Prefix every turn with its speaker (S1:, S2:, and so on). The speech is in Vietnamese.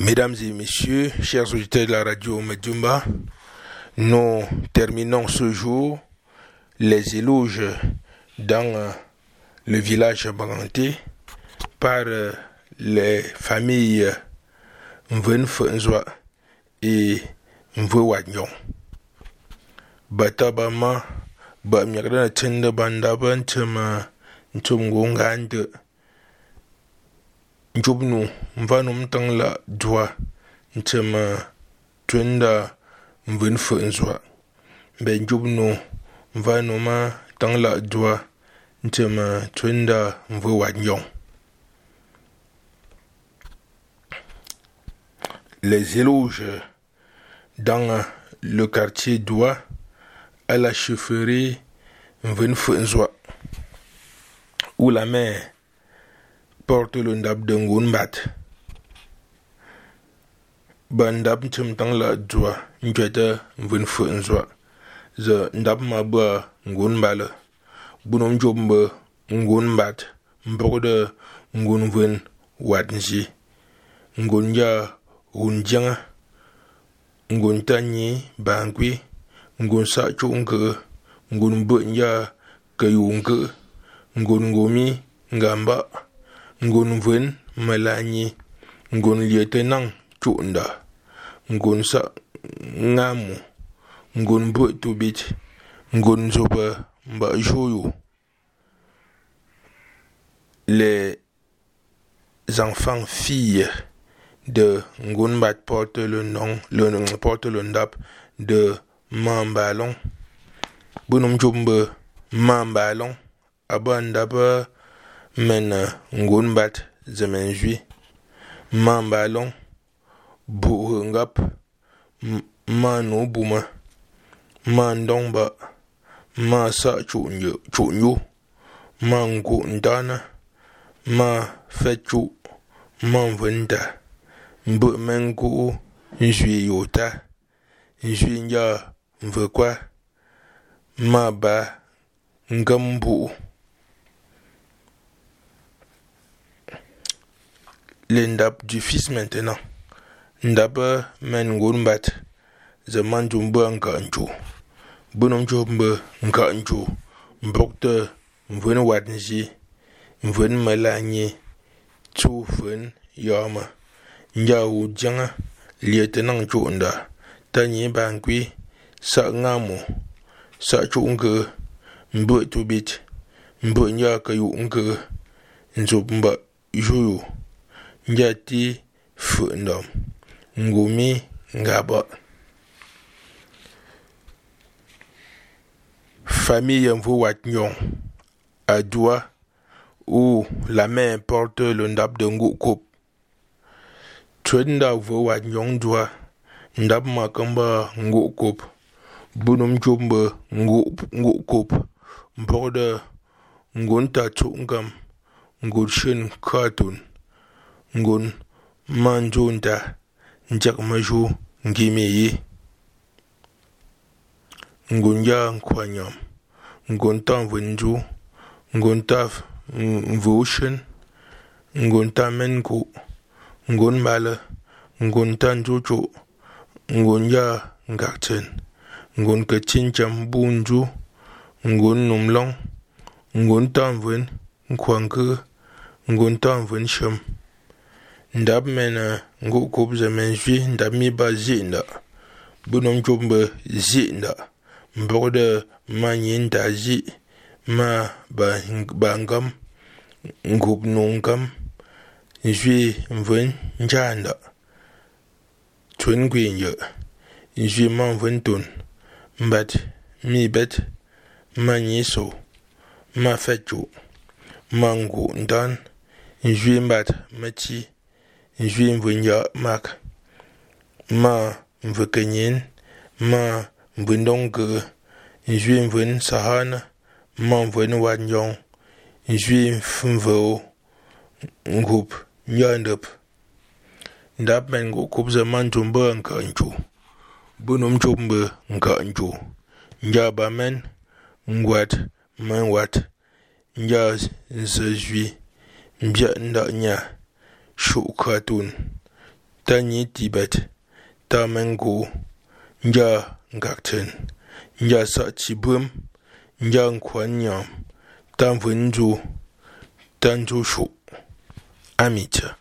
S1: Mesdames et messieurs, chers auditeurs de la radio Medjumba, nous terminons ce jour les éloges dans le village Baganté par les familles Mven Fenzwa et Mve Wagnon. Batabama, Tenda Bandaban jobnu n va num tiŋla duwa n chɛmi eh, tunda n bini fiɣin zuwa bɛ jobnu n va numa tiŋla duwa n eh, Les éloges dans eh, le quartier d'Oua à la chefferie où la porte le ndap de ngun bat ba ndap chim tang la jua njwete mvun fu nzwa ze ndab ma ba ngun bale bunom job mbe ngun bat mbogde ngun vun wat nji ngun ja hun janga ngun tanyi bangwi ngun sa chunke ngun bu nya kayunke ngun ngumi ngamba ngun vun malanyi ngun lieutenant chu'nda ngun sa ngamu ngun bu tubit ngun zoba mba joyo les enfants filles de Ngunbat portent le nom le nom porte le ndap de Mambalon bunum jumbe Mambalon abandaba men ngon bat zemen jui man balon bu'u ngap man no buma man dong ba ma sa cu'n yu ma nku'n tana ma fe cu ma nvunta mbu'u men nku'u nzwi yuta nzwi nya nvekwa ma ba ngam bu'u les ndap du fils maintenant. Ndap euh, men ngun bat. Zaman jumba nka nchu bunum jumba nka nchu mbokte mvun wat nji. Mvun malanyi chu fun yama. Nja wu janga liete nang chu nda. Ta nyi bankwi sa ngamu sa chu nke mbu tubit mbu nya ka yu nke nzup mba yuyu njati fundom ngumi ngabot famille mvu wat nyon. Adwa ou la main porte le ndap de ngu kop twenda vu wat nyon dwa ndap makamba ngu kop bunum jumbe ngu ngu kop mborde ngunta tsungam ngurshin katun ngun, manjunda njak maju ngimi yi ngun ya nkwanyam ngun ta vunju ngun ta vushin ngun ta menku ngun male, ngun ta njuchu ngun ya ngakchen, ngun ke chincham bunju, ngun numlong ngun ta vun nkwanke ngun ta vun sham ndab mena eh, ngu kub zemen zwi ndab mi ba zinda bunom jumbe zinda mbogde ma nyinda zi, ma ba bangam ngub nungam zwi mvun njanda tun gwinje zwi man vun tun. Mbat, mi bet, ma nyiso ma fetu ma ngu ndan. Zwi mbat, ma njwi mvu njo mak. Ma mvu kenyen. Ma mvu ndonge. Njwi mvu sahana ma mvu wa njong njwi mvu ngup. Njo ndep. Ndap men ngu kupze man tumbe nka nchu bunum chumbe nka nchu njo ba men ngwat men wat. Njo nse jwi mbye ndak nya. 修卡通，带你 Tibet，带蒙古，你家客厅，你家沙发椅，你家床床，带玩具，带住宿，阿弥陀。